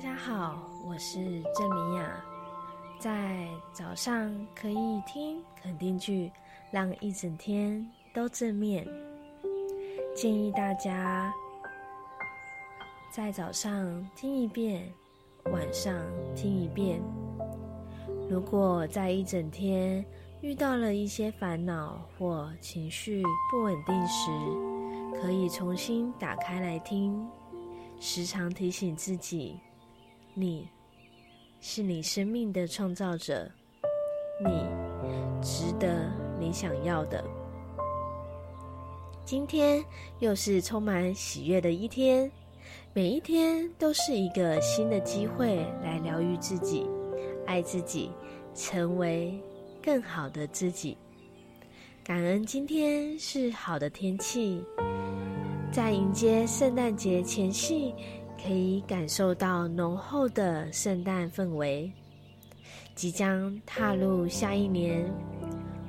大家好，我是郑明雅。在早上可以听肯定句，让一整天都正面。建议大家在早上听一遍，晚上听一遍。如果在一整天遇到了一些烦恼或情绪不稳定时，可以重新打开来听，时常提醒自己。你是你生命的创造者，你值得你想要的。今天又是充满喜悦的一天，每一天都是一个新的机会来疗愈自己、爱自己、成为更好的自己。感恩今天是好的天气，在迎接圣诞节前夕。可以感受到浓厚的圣诞氛围，即将踏入下一年。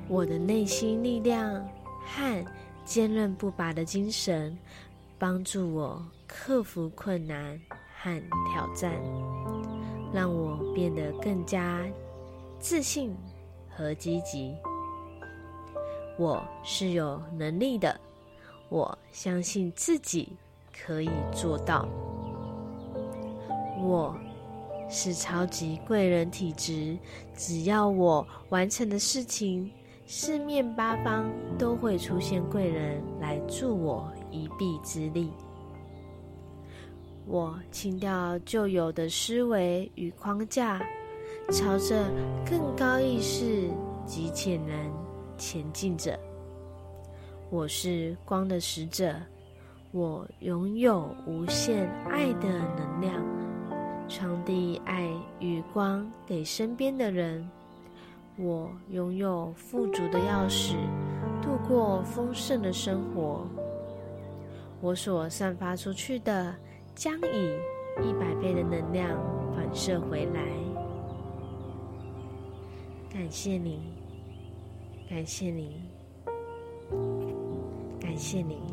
我的内心力量和坚韧不拔的精神，帮助我克服困难和挑战，让我变得更加自信和积极。我是有能力的，我相信自己可以做到。我是超级贵人体质，只要我完成的事情，四面八方都会出现贵人来助我一臂之力。我清掉旧有的思维与框架，朝着更高意识及潜能前进着。我是光的使者，我拥有无限爱的能量。的爱与光给身边的人，我拥有富足的钥匙，度过丰盛的生活。我所散发出去的，将以一百倍的能量反射回来。感谢你，感谢你，感谢你。